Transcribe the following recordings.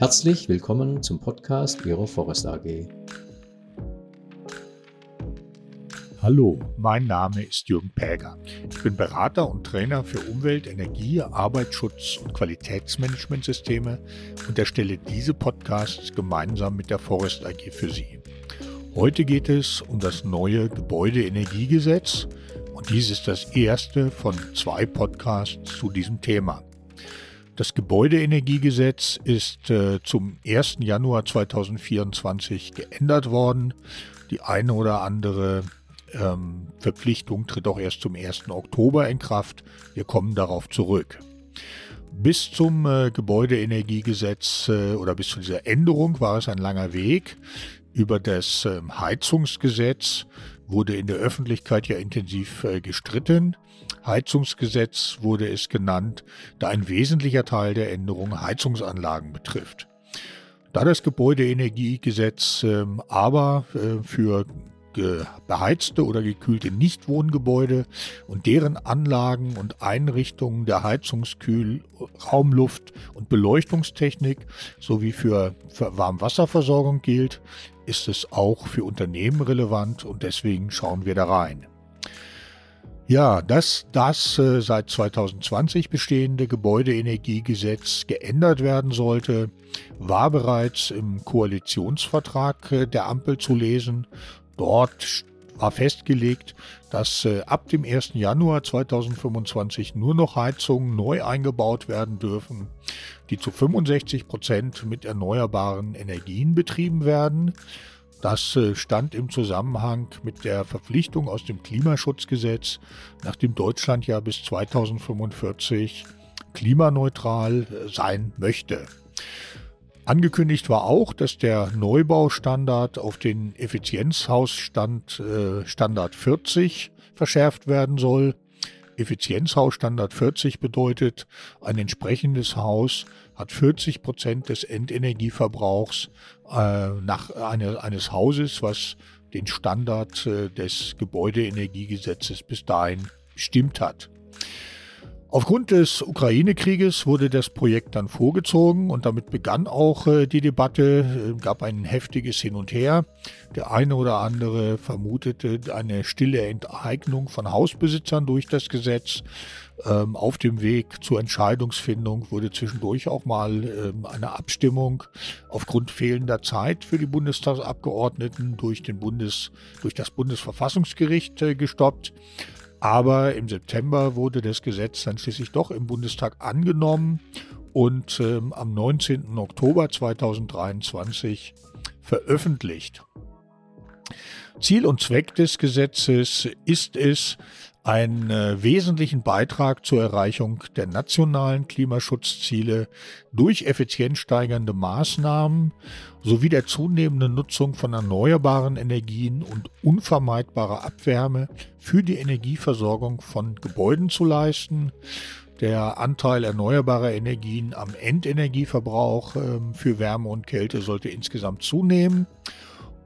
Herzlich willkommen zum Podcast Ihrer Forest AG. Hallo, mein Name ist Jürgen Päger. Ich bin Berater und Trainer für Umwelt, Energie, Arbeitsschutz und Qualitätsmanagementsysteme und erstelle diese Podcasts gemeinsam mit der Forest AG für Sie. Heute geht es um das neue Gebäudeenergiegesetz und dies ist das erste von zwei Podcasts zu diesem Thema. Das Gebäudeenergiegesetz ist äh, zum 1. Januar 2024 geändert worden. Die eine oder andere ähm, Verpflichtung tritt auch erst zum 1. Oktober in Kraft. Wir kommen darauf zurück. Bis zum äh, Gebäudeenergiegesetz äh, oder bis zu dieser Änderung war es ein langer Weg. Über das äh, Heizungsgesetz wurde in der Öffentlichkeit ja intensiv äh, gestritten. Heizungsgesetz wurde es genannt, da ein wesentlicher Teil der Änderung Heizungsanlagen betrifft. Da das Gebäudeenergiegesetz äh, aber äh, für beheizte oder gekühlte Nichtwohngebäude und deren Anlagen und Einrichtungen der Heizungskühl, Raumluft und Beleuchtungstechnik sowie für, für Warmwasserversorgung gilt, ist es auch für Unternehmen relevant und deswegen schauen wir da rein. Ja, dass das äh, seit 2020 bestehende Gebäudeenergiegesetz geändert werden sollte, war bereits im Koalitionsvertrag äh, der Ampel zu lesen. Dort war festgelegt, dass äh, ab dem 1. Januar 2025 nur noch Heizungen neu eingebaut werden dürfen, die zu 65 Prozent mit erneuerbaren Energien betrieben werden. Das äh, stand im Zusammenhang mit der Verpflichtung aus dem Klimaschutzgesetz, nachdem Deutschland ja bis 2045 klimaneutral äh, sein möchte. Angekündigt war auch, dass der Neubaustandard auf den Effizienzhausstand äh, Standard 40 verschärft werden soll. Effizienzhausstandard 40 bedeutet, ein entsprechendes Haus hat 40 Prozent des Endenergieverbrauchs äh, nach eine, eines Hauses, was den Standard äh, des Gebäudeenergiegesetzes bis dahin bestimmt hat. Aufgrund des Ukraine-Krieges wurde das Projekt dann vorgezogen und damit begann auch äh, die Debatte, gab ein heftiges Hin und Her. Der eine oder andere vermutete eine stille Enteignung von Hausbesitzern durch das Gesetz. Ähm, auf dem Weg zur Entscheidungsfindung wurde zwischendurch auch mal ähm, eine Abstimmung aufgrund fehlender Zeit für die Bundestagsabgeordneten durch, den Bundes, durch das Bundesverfassungsgericht äh, gestoppt. Aber im September wurde das Gesetz dann schließlich doch im Bundestag angenommen und ähm, am 19. Oktober 2023 veröffentlicht. Ziel und Zweck des Gesetzes ist es, einen äh, wesentlichen Beitrag zur Erreichung der nationalen Klimaschutzziele durch effizienzsteigernde Maßnahmen sowie der zunehmenden Nutzung von erneuerbaren Energien und unvermeidbarer Abwärme für die Energieversorgung von Gebäuden zu leisten. Der Anteil erneuerbarer Energien am Endenergieverbrauch äh, für Wärme und Kälte sollte insgesamt zunehmen.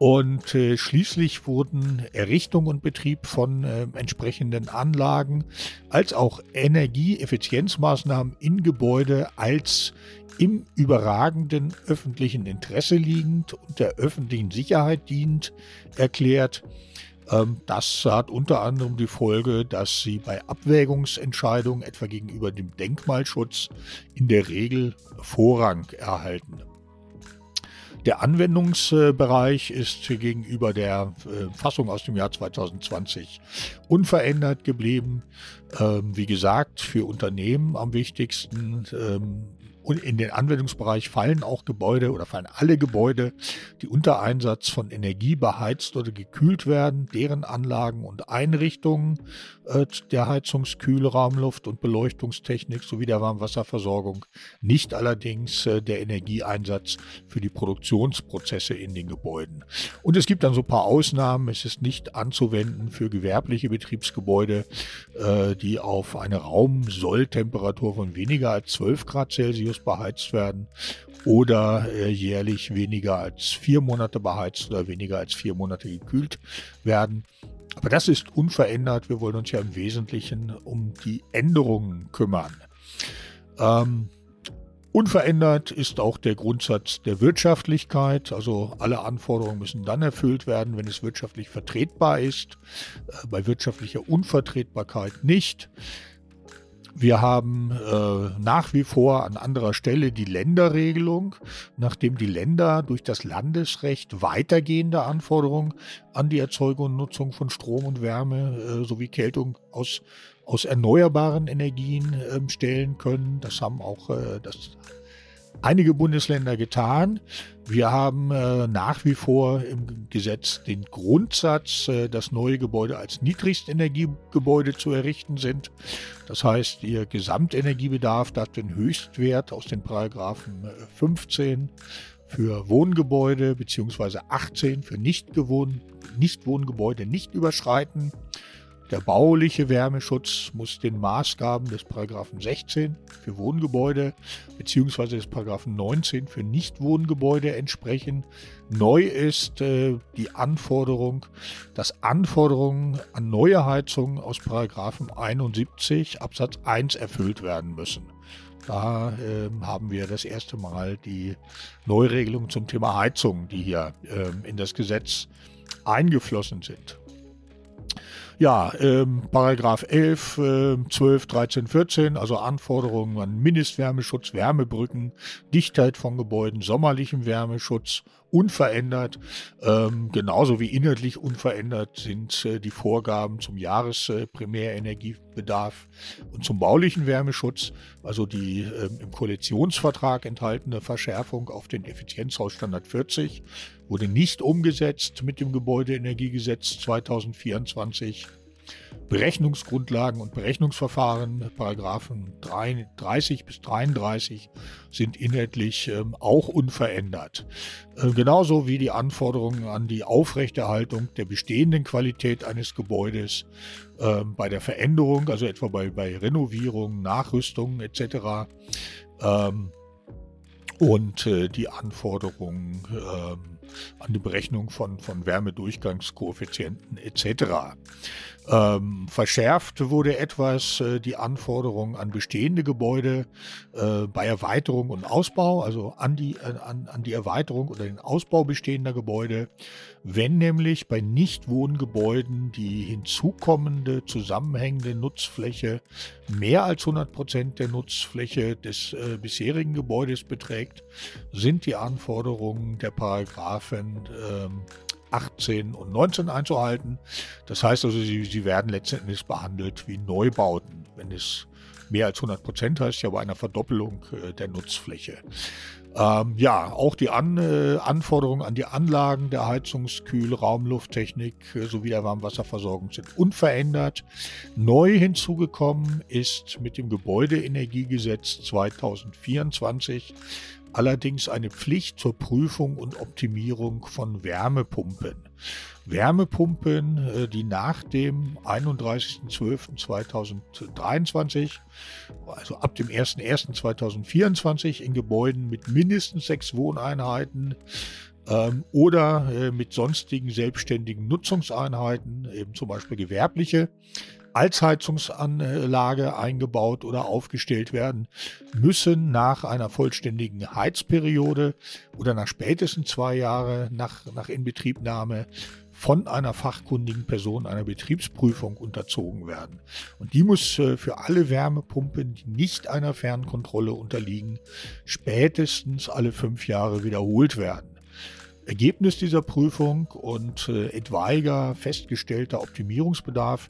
Und äh, schließlich wurden Errichtung und Betrieb von äh, entsprechenden Anlagen als auch Energieeffizienzmaßnahmen in Gebäude als im überragenden öffentlichen Interesse liegend und der öffentlichen Sicherheit dient erklärt. Ähm, das hat unter anderem die Folge, dass sie bei Abwägungsentscheidungen etwa gegenüber dem Denkmalschutz in der Regel Vorrang erhalten. Der Anwendungsbereich ist gegenüber der äh, Fassung aus dem Jahr 2020 unverändert geblieben. Ähm, wie gesagt, für Unternehmen am wichtigsten ähm, und in den Anwendungsbereich fallen auch Gebäude oder fallen alle Gebäude, die unter Einsatz von Energie beheizt oder gekühlt werden, deren Anlagen und Einrichtungen der Heizungs-, Kühlraumluft- und Beleuchtungstechnik sowie der Warmwasserversorgung, nicht allerdings äh, der Energieeinsatz für die Produktionsprozesse in den Gebäuden. Und es gibt dann so ein paar Ausnahmen. Es ist nicht anzuwenden für gewerbliche Betriebsgebäude, äh, die auf eine Raumsolltemperatur von weniger als 12 Grad Celsius Celsius beheizt werden oder äh, jährlich weniger als vier Monate beheizt oder weniger als vier Monate gekühlt werden. Aber das ist unverändert. Wir wollen uns ja im Wesentlichen um die Änderungen kümmern. Ähm, Unverändert ist auch der Grundsatz der Wirtschaftlichkeit. Also alle Anforderungen müssen dann erfüllt werden, wenn es wirtschaftlich vertretbar ist. Äh, bei wirtschaftlicher Unvertretbarkeit nicht. Wir haben äh, nach wie vor an anderer Stelle die Länderregelung, nachdem die Länder durch das Landesrecht weitergehende Anforderungen an die Erzeugung und Nutzung von Strom und Wärme äh, sowie Kältung aus, aus erneuerbaren Energien äh, stellen können. Das haben auch äh, das einige Bundesländer getan. Wir haben äh, nach wie vor im Gesetz den Grundsatz, äh, dass neue Gebäude als Niedrigstenergiegebäude zu errichten sind. Das heißt, ihr Gesamtenergiebedarf darf den Höchstwert aus den Paragraphen 15 äh, für Wohngebäude bzw. 18 für Nichtwohngebäude nicht überschreiten. Der bauliche Wärmeschutz muss den Maßgaben des Paragraphen 16 für Wohngebäude bzw. des Paragraphen 19 für Nichtwohngebäude entsprechen. Neu ist äh, die Anforderung, dass Anforderungen an neue Heizungen aus Paragraphen 71 Absatz 1 erfüllt werden müssen. Da äh, haben wir das erste Mal die Neuregelung zum Thema Heizung, die hier äh, in das Gesetz eingeflossen sind. Ja, ähm, Paragraph 11, äh, 12, 13, 14, also Anforderungen an Mindestwärmeschutz, Wärmebrücken, Dichtheit von Gebäuden, sommerlichen Wärmeschutz, unverändert. Ähm, genauso wie inhaltlich unverändert sind äh, die Vorgaben zum Jahresprimärenergiebedarf äh, und zum baulichen Wärmeschutz, also die äh, im Koalitionsvertrag enthaltene Verschärfung auf den Effizienzhausstandard 40 wurde nicht umgesetzt mit dem Gebäudeenergiegesetz 2024. Berechnungsgrundlagen und Berechnungsverfahren, Paragraphen 30 bis 33, sind inhaltlich ähm, auch unverändert. Äh, genauso wie die Anforderungen an die Aufrechterhaltung der bestehenden Qualität eines Gebäudes äh, bei der Veränderung, also etwa bei, bei Renovierung, Nachrüstung etc. Ähm, und äh, die Anforderungen ähm, an die Berechnung von, von Wärmedurchgangskoeffizienten etc. Ähm, verschärft wurde etwas äh, die Anforderung an bestehende Gebäude äh, bei Erweiterung und Ausbau, also an die, äh, an, an die Erweiterung oder den Ausbau bestehender Gebäude, wenn nämlich bei Nichtwohngebäuden die hinzukommende zusammenhängende Nutzfläche mehr als 100 Prozent der Nutzfläche des äh, bisherigen Gebäudes beträgt, sind die Anforderungen der Paragraphen ähm, 18 und 19 einzuhalten. Das heißt also, sie, sie werden letztendlich behandelt wie Neubauten, wenn es mehr als 100 Prozent heißt, ja bei einer Verdoppelung äh, der Nutzfläche. Ähm, ja, auch die an, äh, Anforderungen an die Anlagen der Heizungs-, Kühl-, Raumlufttechnik äh, sowie der Warmwasserversorgung sind unverändert. Neu hinzugekommen ist mit dem Gebäudeenergiegesetz 2024 allerdings eine Pflicht zur Prüfung und Optimierung von Wärmepumpen. Wärmepumpen, äh, die nach dem 31.12.2023, also ab dem 01.01.2024 in Gebäuden mit mindestens sechs Wohneinheiten ähm, oder äh, mit sonstigen selbstständigen Nutzungseinheiten, eben zum Beispiel gewerbliche, als Heizungsanlage eingebaut oder aufgestellt werden, müssen nach einer vollständigen Heizperiode oder nach spätestens zwei Jahren nach, nach Inbetriebnahme von einer fachkundigen Person einer Betriebsprüfung unterzogen werden. Und die muss äh, für alle Wärmepumpen, die nicht einer Fernkontrolle unterliegen, spätestens alle fünf Jahre wiederholt werden. Ergebnis dieser Prüfung und äh, etwaiger festgestellter Optimierungsbedarf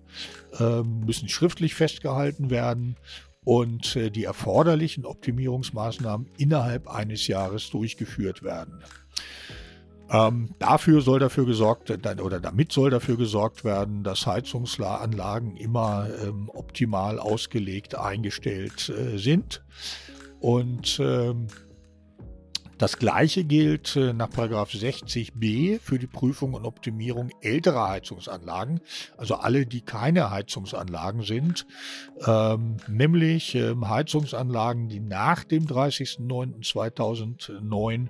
äh, müssen schriftlich festgehalten werden und äh, die erforderlichen Optimierungsmaßnahmen innerhalb eines Jahres durchgeführt werden. Ähm, dafür soll dafür gesorgt oder damit soll dafür gesorgt werden, dass Heizungsanlagen immer ähm, optimal ausgelegt eingestellt äh, sind und ähm, Das gleiche gilt äh, nach 60b für die Prüfung und Optimierung älterer Heizungsanlagen, also alle, die keine Heizungsanlagen sind, ähm, nämlich ähm, Heizungsanlagen, die nach dem 30.09.2009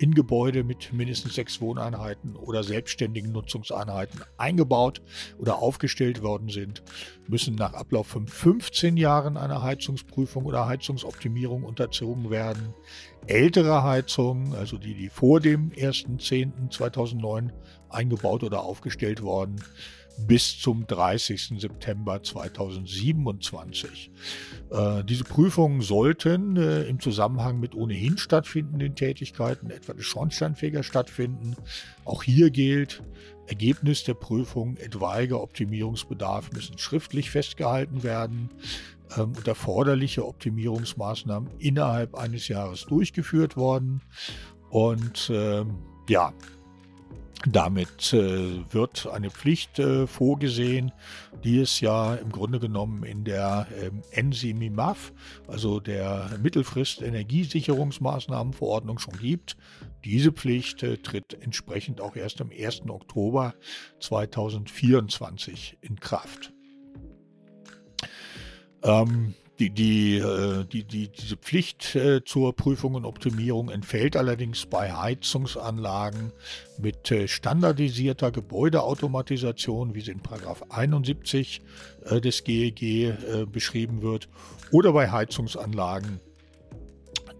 in Gebäude mit mindestens sechs Wohneinheiten oder selbstständigen Nutzungseinheiten eingebaut oder aufgestellt worden sind, müssen nach Ablauf von 15 Jahren einer Heizungsprüfung oder Heizungsoptimierung unterzogen werden. Ältere Heizungen, also die, die vor dem 1.10.2009 eingebaut oder aufgestellt wurden, bis zum 30. September 2027. Äh, diese Prüfungen sollten äh, im Zusammenhang mit ohnehin stattfindenden Tätigkeiten, etwa des Schornsteinfegers, stattfinden. Auch hier gilt, Ergebnis der Prüfung, etwaiger Optimierungsbedarf müssen schriftlich festgehalten werden ähm, und erforderliche Optimierungsmaßnahmen innerhalb eines Jahres durchgeführt worden. Und ähm, ja, damit äh, wird eine Pflicht äh, vorgesehen, die es ja im Grunde genommen in der ähm, NSIMIMAF, also der Mittelfrist-Energiesicherungsmaßnahmenverordnung schon gibt. Diese Pflicht äh, tritt entsprechend auch erst am 1. Oktober 2024 in Kraft. Ähm, die, die, äh, die, die, diese Pflicht äh, zur Prüfung und Optimierung entfällt allerdings bei Heizungsanlagen mit äh, standardisierter Gebäudeautomatisation, wie sie in 71 des GEG beschrieben wird, oder bei Heizungsanlagen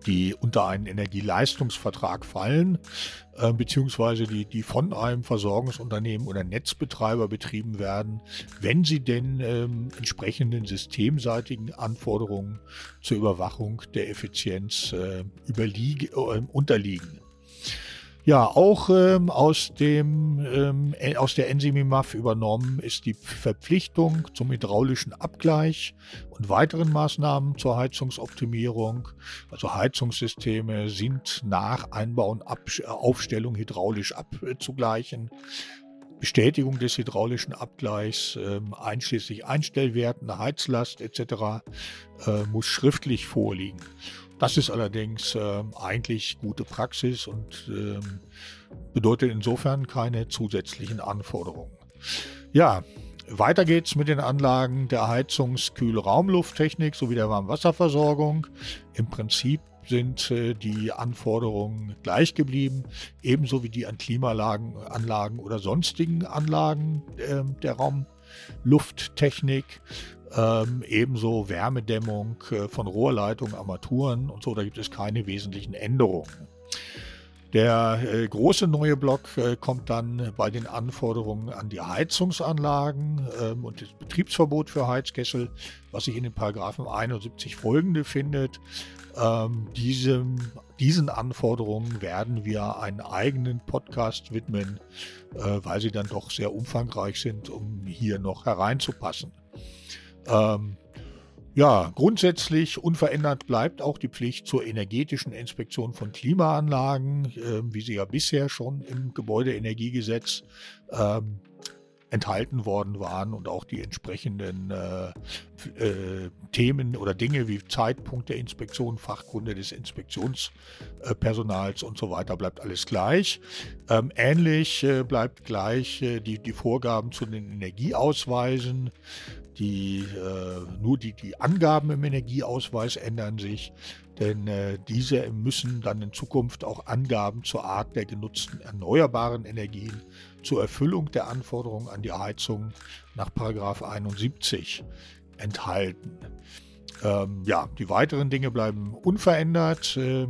die unter einen Energieleistungsvertrag fallen, äh, beziehungsweise die, die von einem Versorgungsunternehmen oder Netzbetreiber betrieben werden, wenn sie denn ähm, entsprechenden systemseitigen Anforderungen zur Überwachung der Effizienz äh, äh, unterliegen. Ja, auch ähm, aus, dem, ähm, aus der NSIMIMAF übernommen ist die Verpflichtung zum hydraulischen Abgleich und weiteren Maßnahmen zur Heizungsoptimierung. Also Heizungssysteme sind nach Einbau und Ab Aufstellung hydraulisch abzugleichen. Bestätigung des hydraulischen Abgleichs, äh, einschließlich Einstellwerten, Heizlast etc., äh, muss schriftlich vorliegen. Das ist allerdings äh, eigentlich gute Praxis und äh, bedeutet insofern keine zusätzlichen Anforderungen. Ja, weiter geht's mit den Anlagen der Heizungs-, Kühl-, Raumlufttechnik sowie der Warmwasserversorgung. Im Prinzip sind äh, die Anforderungen gleich geblieben, ebenso wie die an Klimaanlagen Anlagen oder sonstigen Anlagen äh, der Raumlufttechnik. Ähm, ebenso Wärmedämmung äh, von Rohrleitungen, Armaturen und so, da gibt es keine wesentlichen Änderungen. Der äh, große neue Block äh, kommt dann bei den Anforderungen an die Heizungsanlagen ähm, und das Betriebsverbot für Heizkessel, was sich in den Paragraphen 71 folgende findet. Ähm, diesem, diesen Anforderungen werden wir einen eigenen Podcast widmen, äh, weil sie dann doch sehr umfangreich sind, um hier noch hereinzupassen. Ähm, ja, grundsätzlich unverändert bleibt auch die Pflicht zur energetischen Inspektion von Klimaanlagen, äh, wie sie ja bisher schon im Gebäudeenergiegesetz ähm, enthalten worden waren und auch die entsprechenden äh, äh, Themen oder Dinge wie Zeitpunkt der Inspektion, Fachkunde des Inspektionspersonals und so weiter bleibt alles gleich. Ähm, ähnlich äh, bleibt gleich äh, die, die Vorgaben zu den Energieausweisen. Die, äh, nur die, die Angaben im Energieausweis ändern sich, denn äh, diese müssen dann in Zukunft auch Angaben zur Art der genutzten erneuerbaren Energien zur Erfüllung der Anforderungen an die Heizung nach 71 enthalten. Ähm, ja, die weiteren Dinge bleiben unverändert. Äh,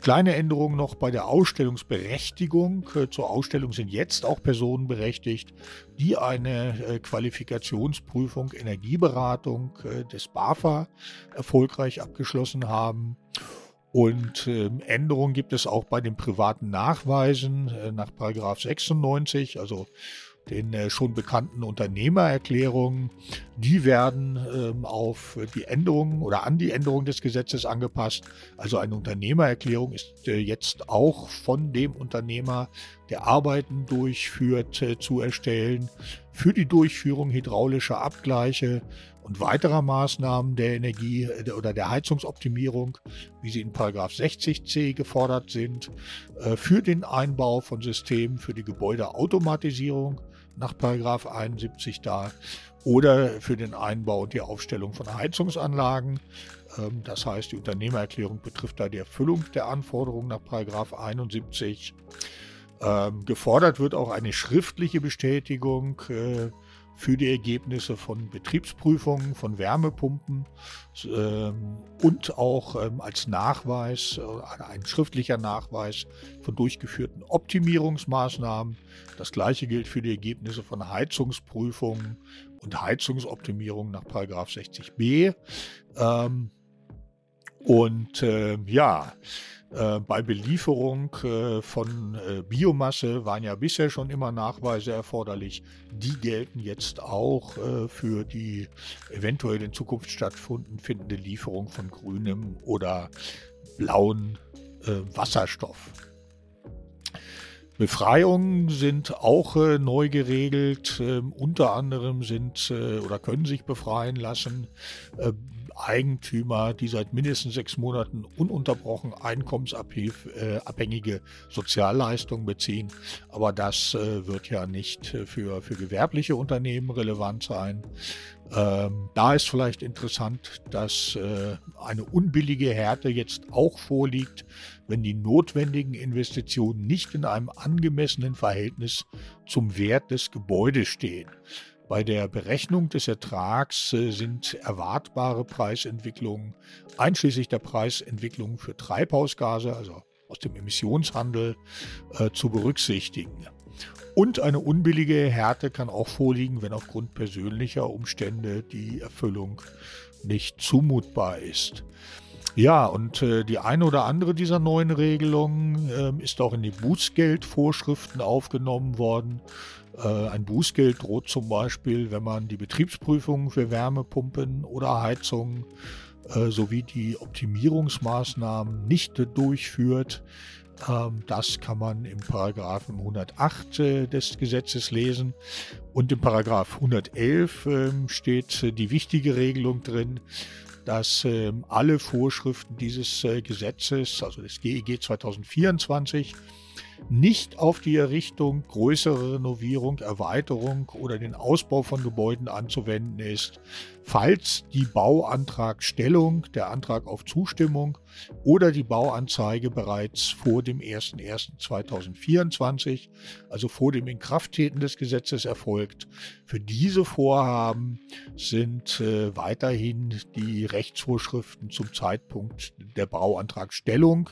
Kleine Änderung noch bei der Ausstellungsberechtigung. Äh, zur Ausstellung sind jetzt auch Personen berechtigt, die eine äh, Qualifikationsprüfung Energieberatung äh, des BAFA erfolgreich abgeschlossen haben. Und Änderungen gibt es auch bei den privaten Nachweisen nach 96, also den äh, schon bekannten Unternehmererklärungen, die werden ähm, auf die Änderungen oder an die Änderung des Gesetzes angepasst. Also eine Unternehmererklärung ist äh, jetzt auch von dem Unternehmer, der Arbeiten durchführt, äh, zu erstellen für die Durchführung hydraulischer Abgleiche und weiterer Maßnahmen der Energie- oder der Heizungsoptimierung, wie sie in 60c gefordert sind, für den Einbau von Systemen für die Gebäudeautomatisierung nach 71 da oder für den Einbau und die Aufstellung von Heizungsanlagen. Ähm, das heißt, die Unternehmererklärung betrifft da die Erfüllung der Anforderungen nach 71. Ähm, gefordert wird auch eine schriftliche Bestätigung äh, für die Ergebnisse von Betriebsprüfungen von Wärmepumpen ähm, und auch ähm, als Nachweis, äh, ein schriftlicher Nachweis von durchgeführten Optimierungsmaßnahmen. Das gleiche gilt für die Ergebnisse von Heizungsprüfungen und Heizungsoptimierung nach 60b. Ähm, und äh, ja, äh, bei Belieferung äh, von äh, Biomasse waren ja bisher schon immer Nachweise erforderlich. Die gelten jetzt auch für die eventuell in Zukunft stattfindende Lieferung von grünem oder blauen Wasserstoff. Befreiungen sind auch äh, neu geregelt. Ähm, unter anderem sind äh, oder können sich befreien lassen äh, Eigentümer, die seit mindestens sechs Monaten ununterbrochen einkommensabhängige Sozialleistungen beziehen. Aber das äh, wird ja nicht für, für gewerbliche Unternehmen relevant sein. Ähm, da ist vielleicht interessant, dass äh, eine unbillige Härte jetzt auch vorliegt, wenn die notwendigen Investitionen nicht in einem angemessenen Verhältnis zum Wert des Gebäudes stehen. Bei der Berechnung des Ertrags äh, sind erwartbare Preisentwicklungen einschließlich der Preisentwicklung für Treibhausgase, also aus dem Emissionshandel, äh, zu berücksichtigen. Und eine unbillige Härte kann auch vorliegen, wenn aufgrund persönlicher Umstände die Erfüllung nicht zumutbar ist. Ja, und äh, die eine oder andere dieser neuen Regelungen äh, ist auch in die Bußgeldvorschriften aufgenommen worden. Äh, ein Bußgeld droht zum Beispiel, wenn man die Betriebsprüfungen für Wärmepumpen oder Heizungen äh, sowie die Optimierungsmaßnahmen nicht durchführt. Ähm, das kann man im Paragraphen 108 äh, des Gesetzes lesen. Und im Paragraph 111 ähm, steht die wichtige Regelung drin, dass ähm, alle Vorschriften dieses Gesetzes, also des GEG 2024, nicht auf die Errichtung, größere Renovierung, Erweiterung oder den Ausbau von Gebäuden anzuwenden ist, falls die Bauantragstellung, der Antrag auf Zustimmung oder die Bauanzeige bereits vor dem 01.01.2024, also vor dem Inkrafttreten des Gesetzes erfolgt. Für diese Vorhaben sind äh, weiterhin die Rechtsvorschriften zum Zeitpunkt der Bauantragstellung,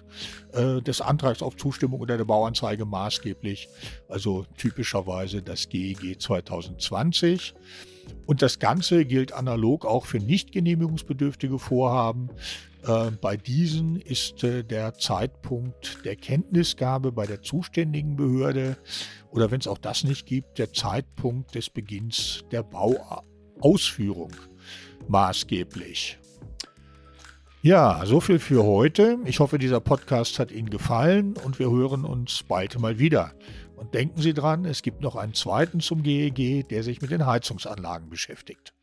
äh, des Antrags auf Zustimmung oder der Bauanzeige maßgeblich, also typischerweise das GEG 2020. Und das Ganze gilt analog auch für nicht genehmigungsbedürftige Vorhaben. Äh, bei diesen ist äh, der Zeitpunkt der Kenntnisgabe bei der zuständigen Behörde oder wenn es auch das nicht gibt, der Zeitpunkt des Beginns der Bauausführung maßgeblich. Ja, so viel für heute. Ich hoffe, dieser Podcast hat Ihnen gefallen und wir hören uns bald mal wieder. Und denken Sie dran, es gibt noch einen zweiten zum GEG, der sich mit den Heizungsanlagen beschäftigt.